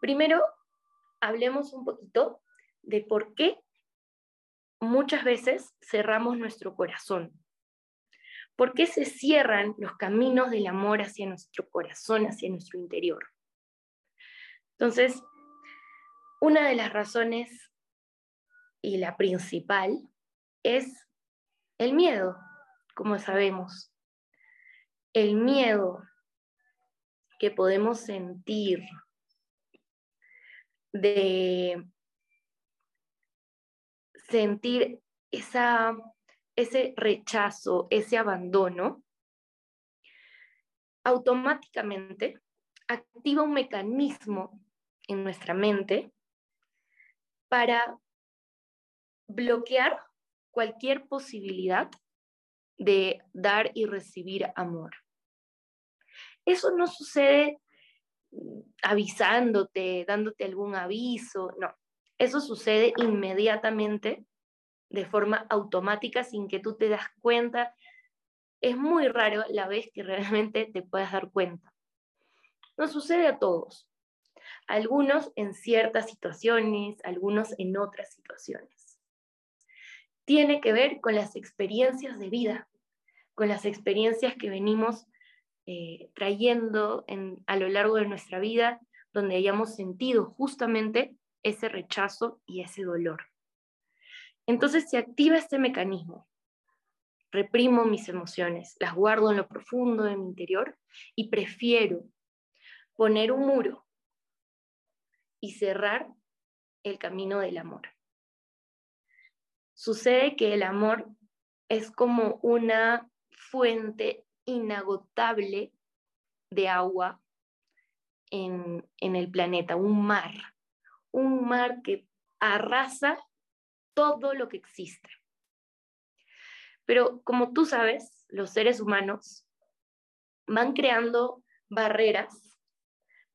Primero, hablemos un poquito de por qué muchas veces cerramos nuestro corazón. ¿Por qué se cierran los caminos del amor hacia nuestro corazón, hacia nuestro interior? Entonces, una de las razones y la principal es el miedo, como sabemos. El miedo que podemos sentir de sentir esa, ese rechazo, ese abandono, automáticamente activa un mecanismo en nuestra mente para bloquear cualquier posibilidad de dar y recibir amor. Eso no sucede avisándote, dándote algún aviso, no. Eso sucede inmediatamente, de forma automática, sin que tú te das cuenta. Es muy raro la vez que realmente te puedas dar cuenta. No sucede a todos. Algunos en ciertas situaciones, algunos en otras situaciones. Tiene que ver con las experiencias de vida, con las experiencias que venimos eh, trayendo a lo largo de nuestra vida, donde hayamos sentido justamente ese rechazo y ese dolor. Entonces se activa este mecanismo. Reprimo mis emociones, las guardo en lo profundo de mi interior y prefiero poner un muro y cerrar el camino del amor. Sucede que el amor es como una fuente inagotable de agua en, el planeta, un mar, un mar que arrasa todo lo que existe. Pero como tú sabes, los seres humanos van creando barreras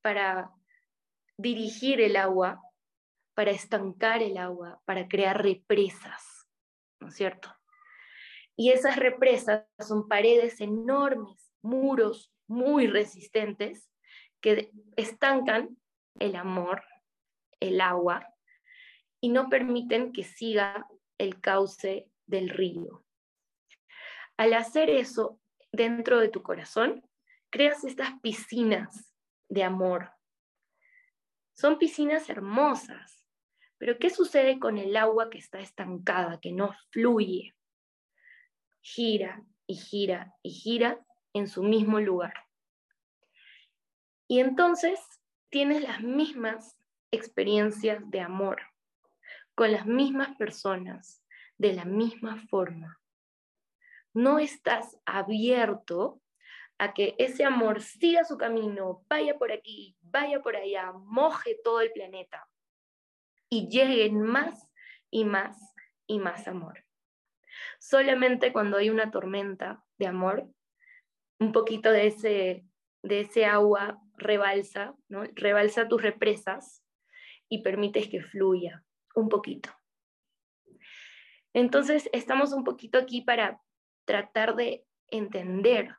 para dirigir el agua, para estancar el agua, para crear represas, ¿no es cierto? Y esas represas son paredes enormes, muros muy resistentes que estancan el amor, el agua, y no permiten que siga el cauce del río. Al hacer eso dentro de tu corazón, creas estas piscinas de amor. Son piscinas hermosas, pero ¿qué sucede con el agua que está estancada, que no fluye? Gira y gira y gira en su mismo lugar. Y entonces tienes las mismas experiencias de amor, con las mismas personas, de la misma forma. No estás abierto a que ese amor siga su camino, vaya por aquí, vaya por allá, moje todo el planeta y lleguen más y más y más amor. Solamente cuando hay una tormenta de amor, un poquito de ese, de ese agua rebalsa, ¿no? rebalsa tus represas y permites que fluya un poquito. Entonces, estamos un poquito aquí para tratar de entender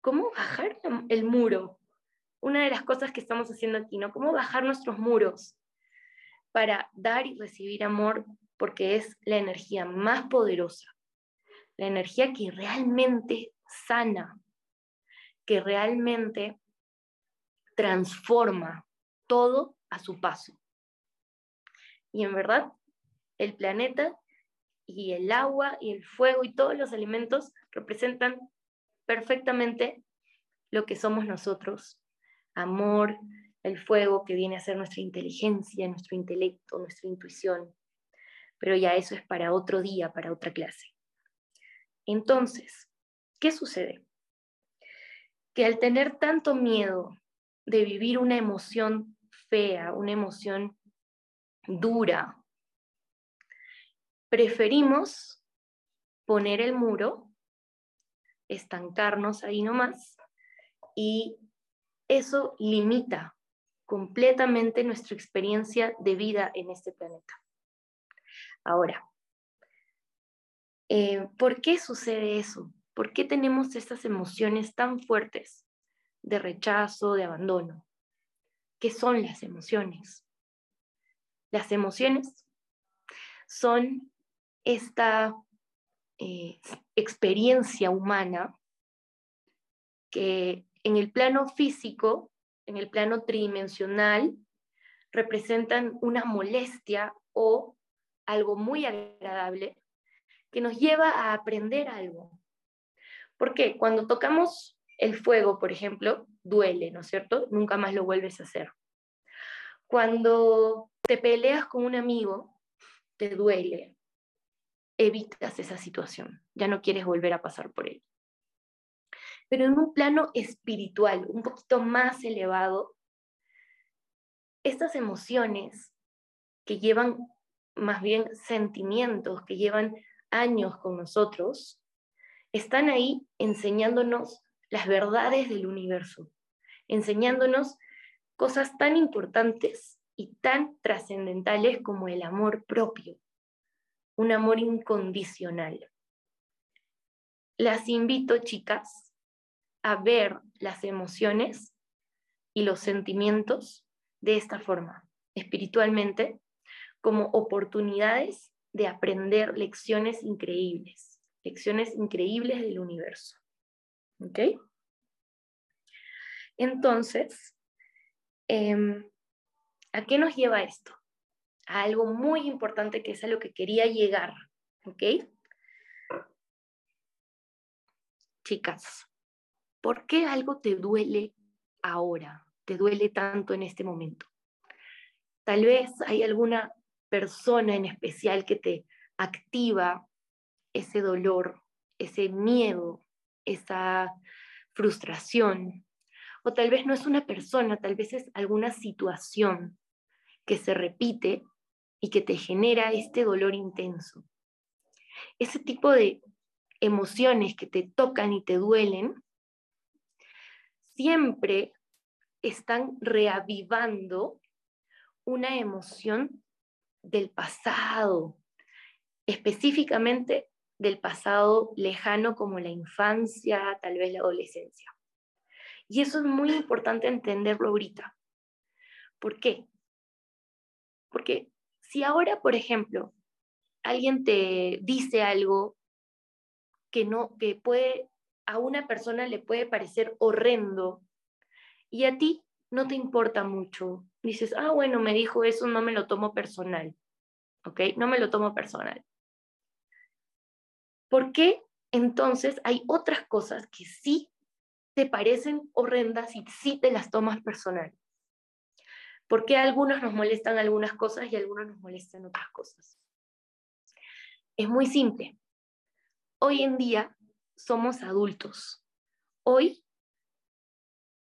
cómo bajar el muro. Una de las cosas que estamos haciendo aquí, ¿no? Cómo bajar nuestros muros para dar y recibir amor porque es la energía más poderosa, la energía que realmente sana, que realmente transforma todo a su paso. Y en verdad, el planeta y el agua y el fuego y todos los alimentos representan perfectamente lo que somos nosotros. Amor, el fuego que viene a ser nuestra inteligencia, nuestro intelecto, nuestra intuición, pero ya eso es para otro día, para otra clase. Entonces, ¿qué sucede? Que al tener tanto miedo de vivir una emoción fea, una emoción dura, preferimos poner el muro, estancarnos ahí nomás, y eso limita completamente nuestra experiencia de vida en este planeta. Ahora, eh, ¿por qué sucede eso? ¿Por qué tenemos estas emociones tan fuertes de rechazo, de abandono? ¿qué son las emociones? Las emociones son esta eh, experiencia humana que en el plano físico, en el plano tridimensional, representan una molestia o algo muy agradable que nos lleva a aprender algo. Porque cuando tocamos el fuego, por ejemplo, duele, ¿no es cierto? Nunca más lo vuelves a hacer. Cuando te peleas con un amigo, te duele, evitas esa situación, ya no quieres volver a pasar por él. Pero en un plano espiritual, un poquito más elevado, estas emociones que llevan más bien sentimientos, que llevan años con nosotros, están ahí enseñándonos las verdades del universo, enseñándonos cosas tan importantes y tan trascendentales como el amor propio, un amor incondicional. Las invito, chicas, a ver las emociones y los sentimientos de esta forma, espiritualmente, como oportunidades de aprender lecciones increíbles, lecciones increíbles del universo. ¿Ok? Entonces, em, ¿a qué nos lleva esto? a algo muy importante que es a lo que quería llegar, ¿ok? Chicas, ¿por qué algo te duele ahora? ¿Te duele tanto en este momento? Tal vez hay alguna persona en especial que te activa ese dolor, ese miedo, esa frustración. O tal vez no es una persona, tal vez es alguna situación que se repite y que te genera este dolor intenso. Ese tipo de emociones que te tocan y te duelen, siempre están reavivando una emoción del pasado, específicamente del pasado lejano como la infancia, tal vez la adolescencia. Y eso es muy importante entenderlo ahorita. ¿Por qué? Porque si ahora, por ejemplo, alguien te dice algo que no, que puede, a una persona le puede parecer horrendo y a ti no te importa mucho, dices, ah, bueno, me dijo eso, no me lo tomo personal, ¿ok? No me lo tomo personal. ¿Por qué entonces hay otras cosas que sí te parecen horrendas y sí te las tomas personal? ¿Por qué algunos nos molestan algunas cosas y algunos nos molestan otras cosas? Es muy simple. Hoy en día somos adultos. Hoy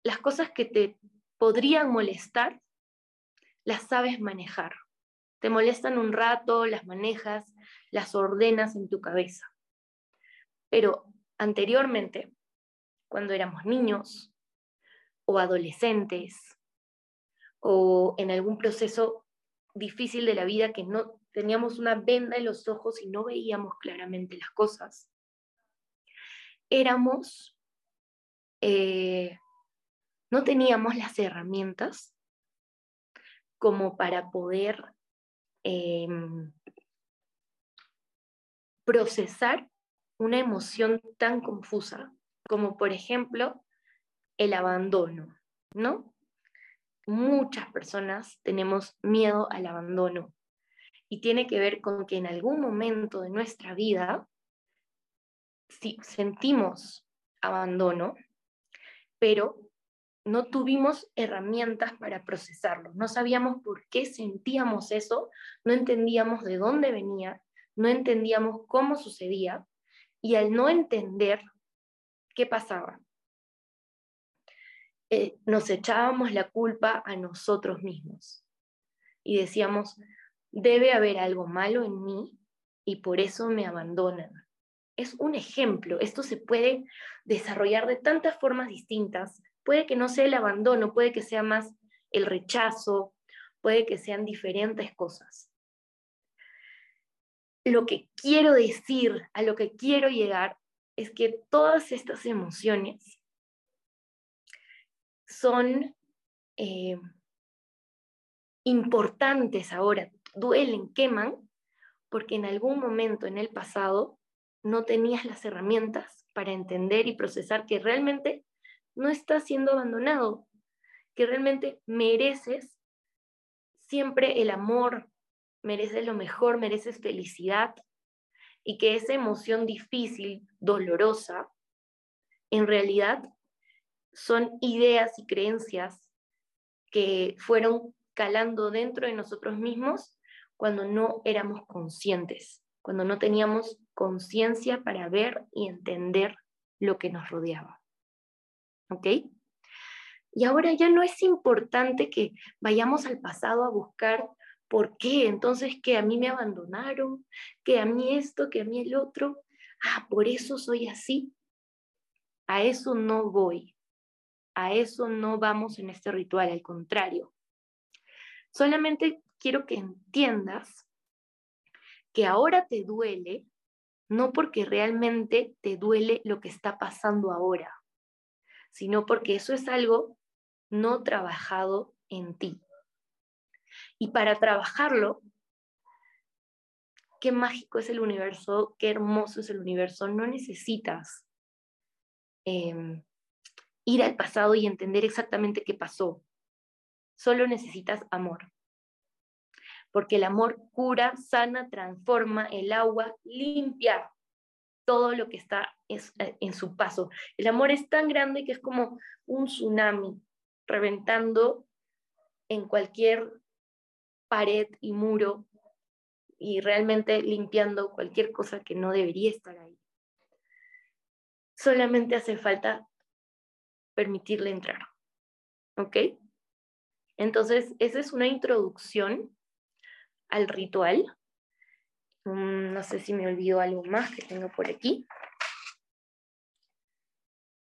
las cosas que te podrían molestar las sabes manejar. Te molestan un rato, las manejas, las ordenas en tu cabeza. Pero anteriormente, cuando éramos niños o adolescentes o en algún proceso difícil de la vida que no teníamos una venda en los ojos y no veíamos claramente las cosas. Éramos, eh, no teníamos las herramientas como para poder em, procesar una emoción tan confusa como por ejemplo el abandono, ¿no? muchas personas tenemos miedo al abandono y tiene que ver con que en algún momento de nuestra vida si sentimos abandono, pero no tuvimos herramientas para procesarlo, no sabíamos por qué sentíamos eso, no entendíamos de dónde venía, no entendíamos cómo sucedía y al no entender qué pasaba, eh, nos echábamos la culpa a nosotros mismos y decíamos, debe haber algo malo en mí y por eso me abandonan. Es un ejemplo, esto se puede desarrollar de tantas formas distintas. Puede que no sea el abandono, puede que sea más el rechazo, puede que sean diferentes cosas. Lo que quiero decir, a lo que quiero llegar, es que todas estas emociones son eh, importantes ahora duelen, queman, porque en algún momento en el pasado no tenías las herramientas para entender y procesar que realmente no estás siendo abandonado, que realmente mereces siempre el amor, mereces lo mejor, mereces felicidad y que esa emoción difícil, dolorosa, en realidad son ideas y creencias que fueron calando dentro de nosotros mismos cuando no éramos conscientes, cuando no teníamos conciencia para ver y entender lo que nos rodeaba. ¿Ok? Y ahora ya no es importante que vayamos al pasado a buscar por qué, entonces que a mí me abandonaron, que a mí esto, que a mí el otro. Ah, por eso soy así. A eso no voy. A eso no vamos en este ritual, al contrario. Solamente quiero que entiendas que ahora te duele, no porque realmente te duele lo que está pasando ahora, sino porque eso es algo no trabajado en ti. Y para trabajarlo, qué mágico es el universo, qué hermoso es el universo, no necesitas em, ir al pasado y entender exactamente qué pasó, solo necesitas amor. Porque el amor cura, sana, transforma, el agua limpia todo lo que está en su paso. El amor es tan grande que es como un tsunami reventando en cualquier pared y muro y realmente limpiando cualquier cosa que no debería estar ahí. Solamente hace falta permitirle entrar. ¿Ok? Entonces, esa es una introducción al ritual. Mm, no sé si me olvido algo más que tengo por aquí.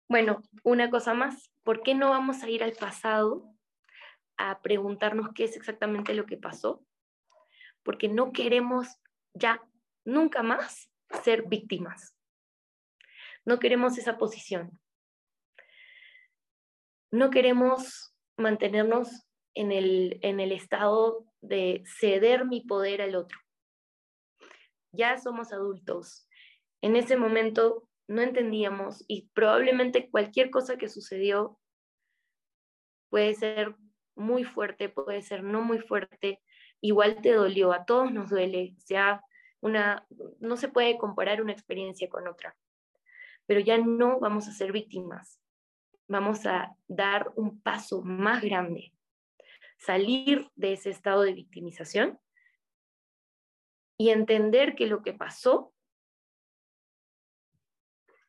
Bueno, una cosa más, ¿por qué no vamos a ir al pasado a preguntarnos qué es exactamente lo que pasó? Porque no queremos ya nunca más ser víctimas. No queremos esa posición. No queremos mantenernos en el, en el estado de ceder mi poder al otro. Ya somos adultos. En ese momento no entendíamos y probablemente cualquier cosa que sucedió puede ser muy fuerte, puede ser no muy fuerte, igual te dolió, a todos nos duele, sea una, no se puede comparar una experiencia con otra, pero ya no vamos a ser víctimas, vamos a dar un paso más grande, salir de ese estado de victimización y entender que lo que pasó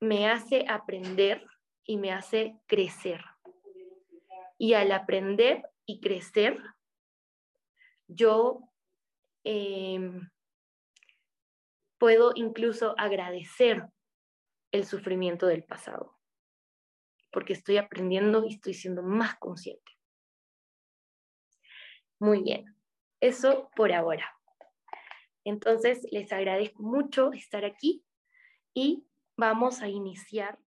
me hace aprender y me hace crecer. Y al aprender y crecer, yo em, puedo incluso agradecer el sufrimiento del pasado, porque estoy aprendiendo y estoy siendo más consciente. Muy bien, eso por ahora. Entonces, les agradezco mucho estar aquí y vamos a iniciar